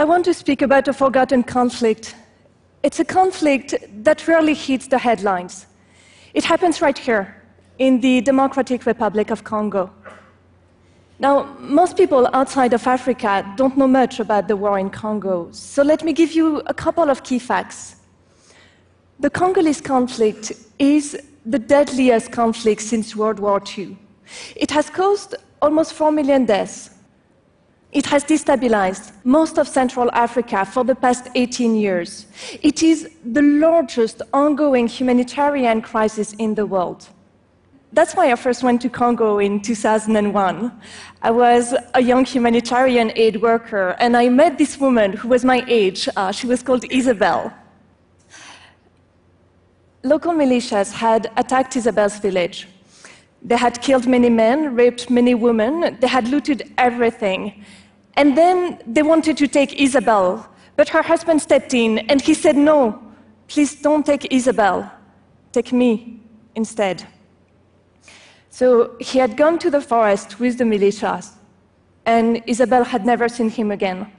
I want to speak about a forgotten conflict. It's a conflict that rarely hits the headlines. It happens right here, in the Democratic Republic of Congo. Now, most people outside of Africa don't know much about the war in Congo, so let me give you a couple of key facts. The Congolese conflict is the deadliest conflict since World War II. It has caused almost 4 million deaths. It has destabilized most of Central Africa for the past 18 years. It is the largest ongoing humanitarian crisis in the world. That's why I first went to Congo in 2001. I was a young humanitarian aid worker, and I met this woman who was my age. Uh, she was called Isabel. Local militias had attacked Isabel's village. They had killed many men, raped many women, they had looted everything. And then they wanted to take Isabel, but her husband stepped in and he said, No, please don't take Isabel, take me instead. So he had gone to the forest with the militias, and Isabel had never seen him again.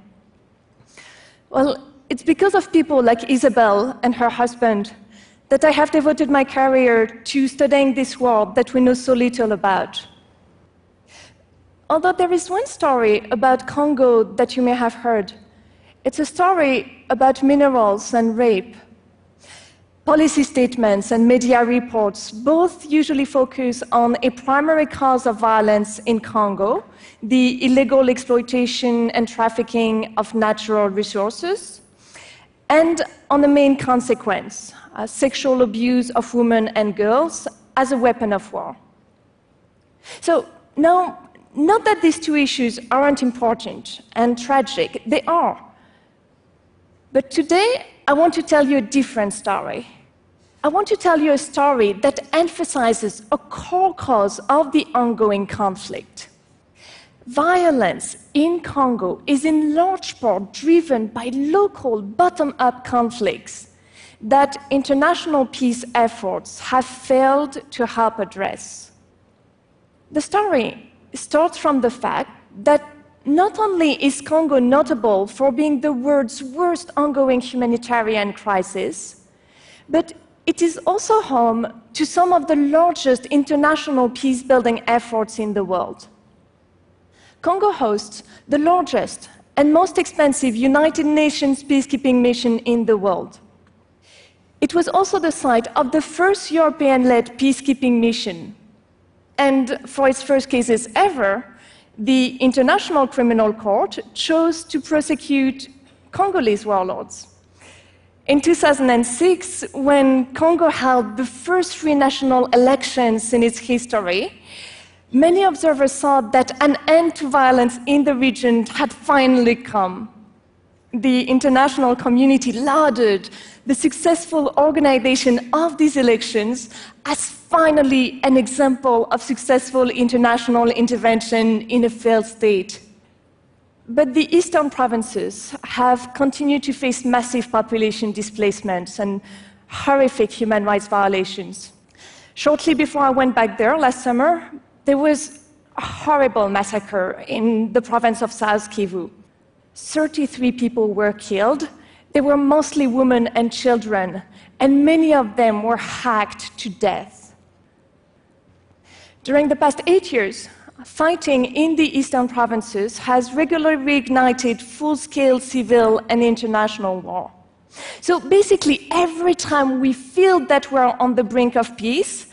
Well, it's because of people like Isabel and her husband that I have devoted my career to studying this world that we know so little about. Although there is one story about Congo that you may have heard, it's a story about minerals and rape. Policy statements and media reports both usually focus on a primary cause of violence in Congo the illegal exploitation and trafficking of natural resources, and on the main consequence uh, sexual abuse of women and girls as a weapon of war. So, now, not that these two issues aren't important and tragic, they are. But today, I want to tell you a different story. I want to tell you a story that emphasizes a core cause of the ongoing conflict. Violence in Congo is in large part driven by local bottom up conflicts that international peace efforts have failed to help address. The story starts from the fact that not only is Congo notable for being the world's worst ongoing humanitarian crisis, but it is also home to some of the largest international peace building efforts in the world. Congo hosts the largest and most expensive United Nations peacekeeping mission in the world. It was also the site of the first European led peacekeeping mission. And for its first cases ever, the International Criminal Court chose to prosecute Congolese warlords. In 2006, when Congo held the first free national elections in its history, many observers saw that an end to violence in the region had finally come. The international community lauded the successful organization of these elections as finally an example of successful international intervention in a failed state. But the eastern provinces have continued to face massive population displacements and horrific human rights violations. Shortly before I went back there last summer, there was a horrible massacre in the province of South Kivu. 33 people were killed. They were mostly women and children, and many of them were hacked to death. During the past eight years, fighting in the eastern provinces has regularly reignited full scale civil and international war. So basically, every time we feel that we're on the brink of peace,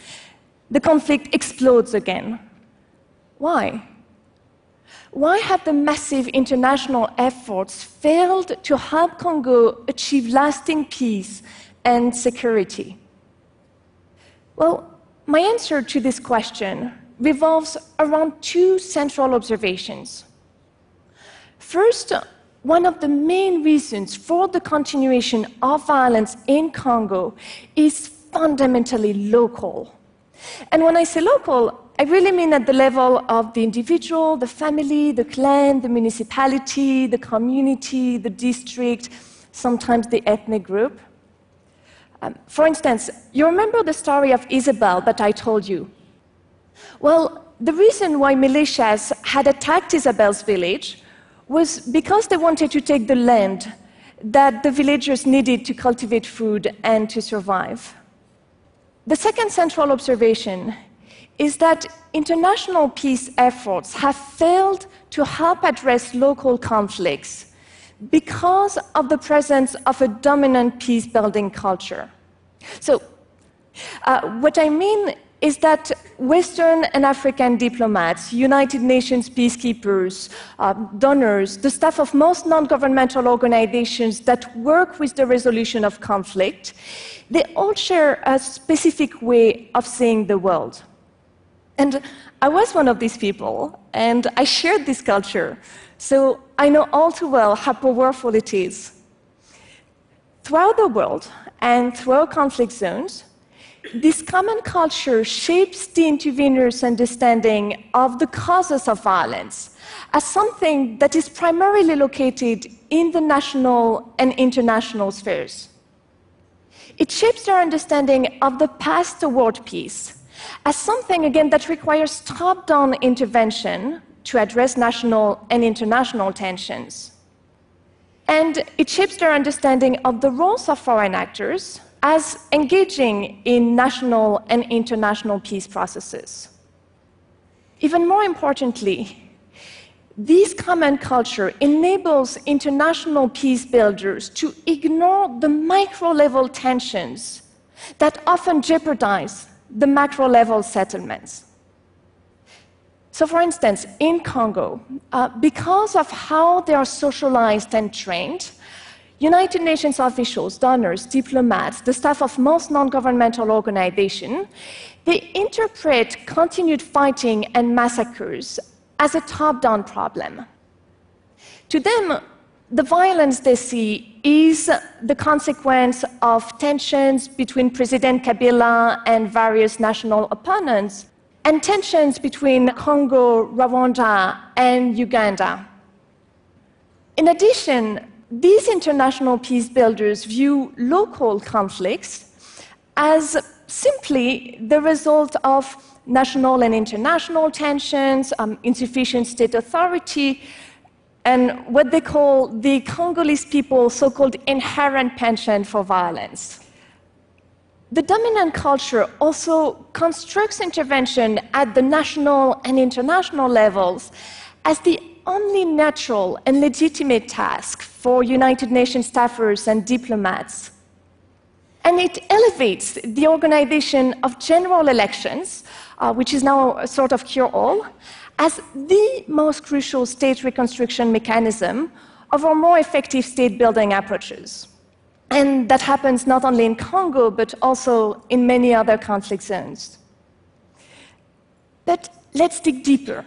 the conflict explodes again. Why? Why have the massive international efforts failed to help Congo achieve lasting peace and security? Well, my answer to this question revolves around two central observations. First, one of the main reasons for the continuation of violence in Congo is fundamentally local. And when I say local, I really mean at the level of the individual, the family, the clan, the municipality, the community, the district, sometimes the ethnic group. Um, for instance, you remember the story of Isabel that I told you? Well, the reason why militias had attacked Isabel's village was because they wanted to take the land that the villagers needed to cultivate food and to survive. The second central observation is that international peace efforts have failed to help address local conflicts because of the presence of a dominant peace building culture. So, uh, what I mean is that Western and African diplomats, United Nations peacekeepers, uh, donors, the staff of most non governmental organizations that work with the resolution of conflict, they all share a specific way of seeing the world. And I was one of these people, and I shared this culture, so I know all too well how powerful it is. Throughout the world and throughout conflict zones, this common culture shapes the intervener's understanding of the causes of violence as something that is primarily located in the national and international spheres. It shapes their understanding of the path toward peace as something, again, that requires top down intervention to address national and international tensions. And it shapes their understanding of the roles of foreign actors as engaging in national and international peace processes. Even more importantly, this common culture enables international peace builders to ignore the micro level tensions that often jeopardize the macro level settlements. So, for instance, in Congo, uh, because of how they are socialized and trained, United Nations officials, donors, diplomats, the staff of most non governmental organizations, they interpret continued fighting and massacres as a top down problem. To them, the violence they see is the consequence of tensions between President Kabila and various national opponents, and tensions between Congo, Rwanda, and Uganda. In addition, these international peace builders view local conflicts as simply the result of national and international tensions, um, insufficient state authority, and what they call the Congolese people's so called inherent penchant for violence. The dominant culture also constructs intervention at the national and international levels as the only natural and legitimate task for United Nations staffers and diplomats. And it elevates the organization of general elections, uh, which is now a sort of cure all, as the most crucial state reconstruction mechanism of our more effective state building approaches. And that happens not only in Congo, but also in many other conflict zones. But let's dig deeper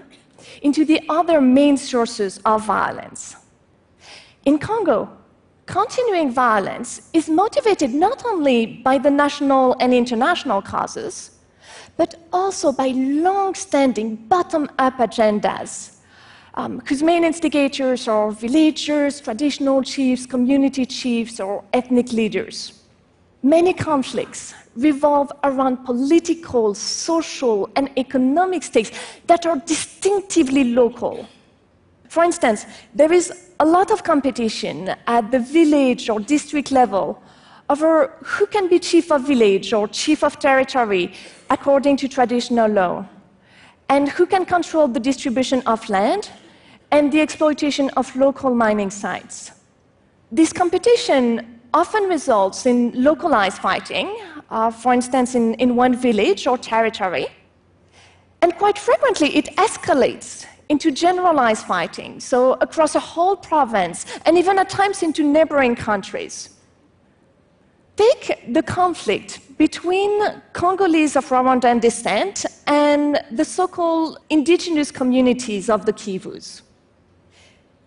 into the other main sources of violence. In Congo, continuing violence is motivated not only by the national and international causes, but also by long standing bottom up agendas, um, whose main instigators are villagers, traditional chiefs, community chiefs, or ethnic leaders. Many conflicts revolve around political, social, and economic stakes that are distinctively local. For instance, there is a lot of competition at the village or district level over who can be chief of village or chief of territory according to traditional law, and who can control the distribution of land and the exploitation of local mining sites. This competition often results in localized fighting, uh, for instance, in, in one village or territory. And quite frequently, it escalates into generalized fighting, so across a whole province, and even at times into neighboring countries. Take the conflict between Congolese of Rwandan descent and the so called indigenous communities of the Kivus.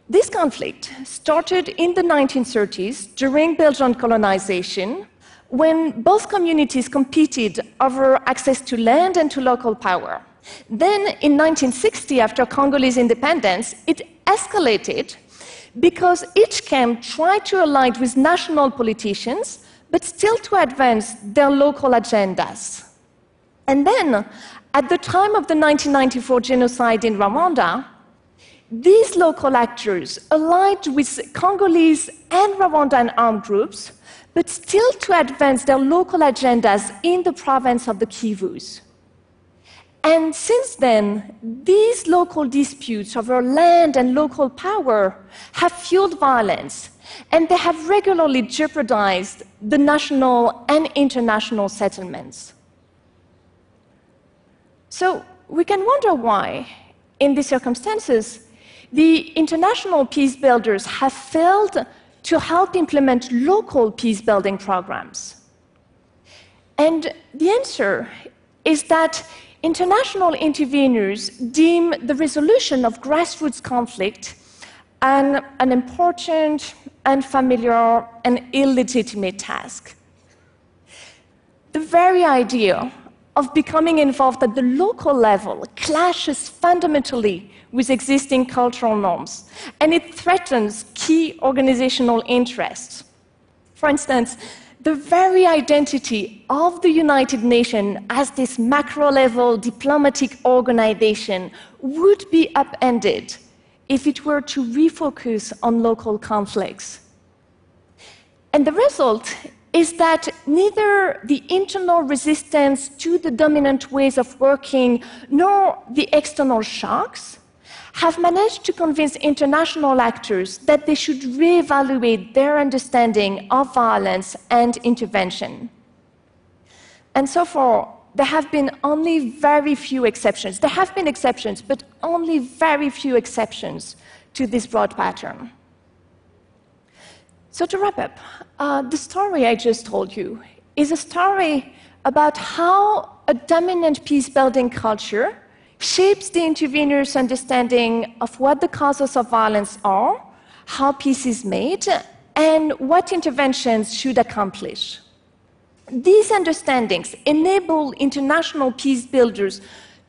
This conflict started in the 1930s during Belgian colonization when both communities competed over access to land and to local power. Then, in 1960, after Congolese independence, it escalated because each camp tried to align with national politicians, but still to advance their local agendas. And then, at the time of the 1994 genocide in Rwanda, these local actors aligned with Congolese and Rwandan armed groups, but still to advance their local agendas in the province of the Kivus. And since then, these local disputes over land and local power have fueled violence, and they have regularly jeopardized the national and international settlements. So we can wonder why, in these circumstances, the international peace builders have failed to help implement local peace building programs. And the answer is that international interveners deem the resolution of grassroots conflict an, an important, unfamiliar, and illegitimate task. The very idea of becoming involved at the local level clashes fundamentally with existing cultural norms, and it threatens key organizational interests. For instance, the very identity of the United Nations as this macro level diplomatic organization would be upended if it were to refocus on local conflicts. And the result is that neither the internal resistance to the dominant ways of working nor the external shocks have managed to convince international actors that they should reevaluate their understanding of violence and intervention. And so far, there have been only very few exceptions. There have been exceptions, but only very few exceptions to this broad pattern. So, to wrap up, uh, the story I just told you is a story about how a dominant peace building culture shapes the intervener's understanding of what the causes of violence are, how peace is made, and what interventions should accomplish. These understandings enable international peace builders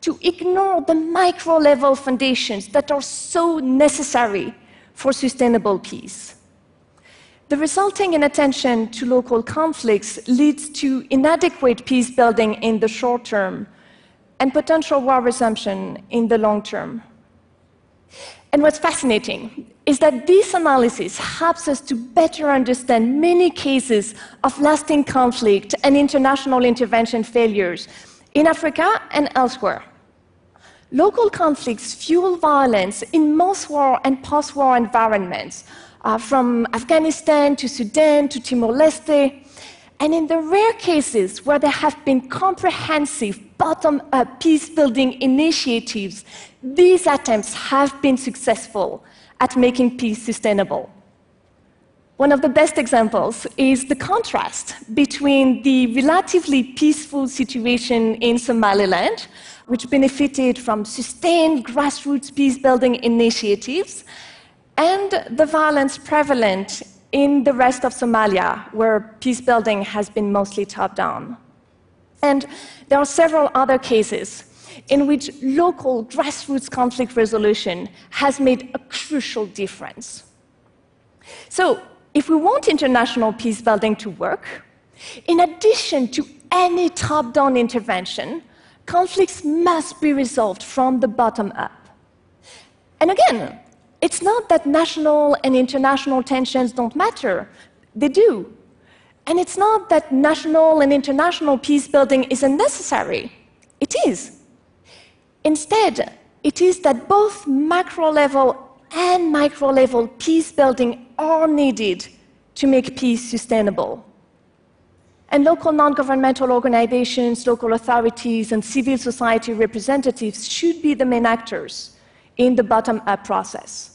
to ignore the micro level foundations that are so necessary for sustainable peace. The resulting inattention to local conflicts leads to inadequate peace building in the short term and potential war resumption in the long term. And what's fascinating is that this analysis helps us to better understand many cases of lasting conflict and international intervention failures in Africa and elsewhere. Local conflicts fuel violence in most war and post war environments, uh, from Afghanistan to Sudan to Timor Leste. And in the rare cases where there have been comprehensive bottom up peace building initiatives, these attempts have been successful at making peace sustainable. One of the best examples is the contrast between the relatively peaceful situation in Somaliland, which benefited from sustained grassroots peace building initiatives, and the violence prevalent in the rest of Somalia, where peace building has been mostly top down. And there are several other cases in which local grassroots conflict resolution has made a crucial difference. So, if we want international peace building to work, in addition to any top down intervention, conflicts must be resolved from the bottom up. And again, it's not that national and international tensions don't matter, they do. And it's not that national and international peace building is unnecessary, it is. Instead, it is that both macro level and micro level peace building are needed to make peace sustainable. And local non governmental organizations, local authorities, and civil society representatives should be the main actors in the bottom up process.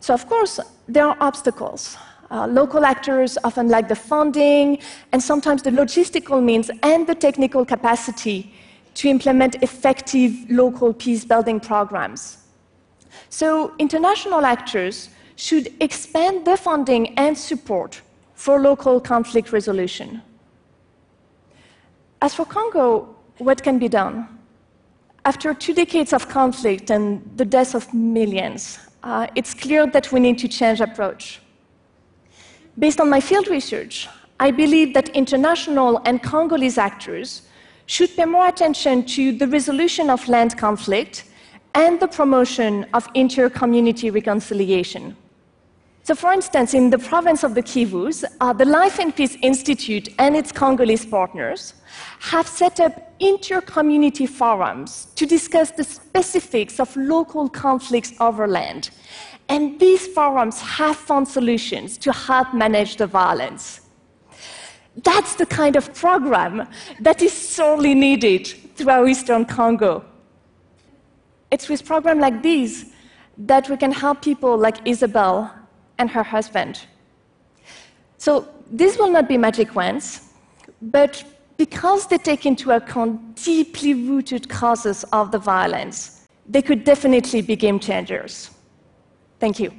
So, of course, there are obstacles. Uh, local actors often lack the funding and sometimes the logistical means and the technical capacity to implement effective local peace building programs. So, international actors should expand their funding and support for local conflict resolution. As for Congo, what can be done? After two decades of conflict and the deaths of millions, uh, it's clear that we need to change approach. Based on my field research, I believe that international and Congolese actors should pay more attention to the resolution of land conflict and the promotion of inter-community reconciliation. So, for instance, in the province of the Kivus, uh, the Life and Peace Institute and its Congolese partners have set up inter-community forums to discuss the specifics of local conflicts over land. And these forums have found solutions to help manage the violence. That's the kind of program that is sorely needed throughout Eastern Congo. It's with programs like these that we can help people like Isabel and her husband. So these will not be magic wands, but because they take into account deeply rooted causes of the violence, they could definitely be game changers. Thank you.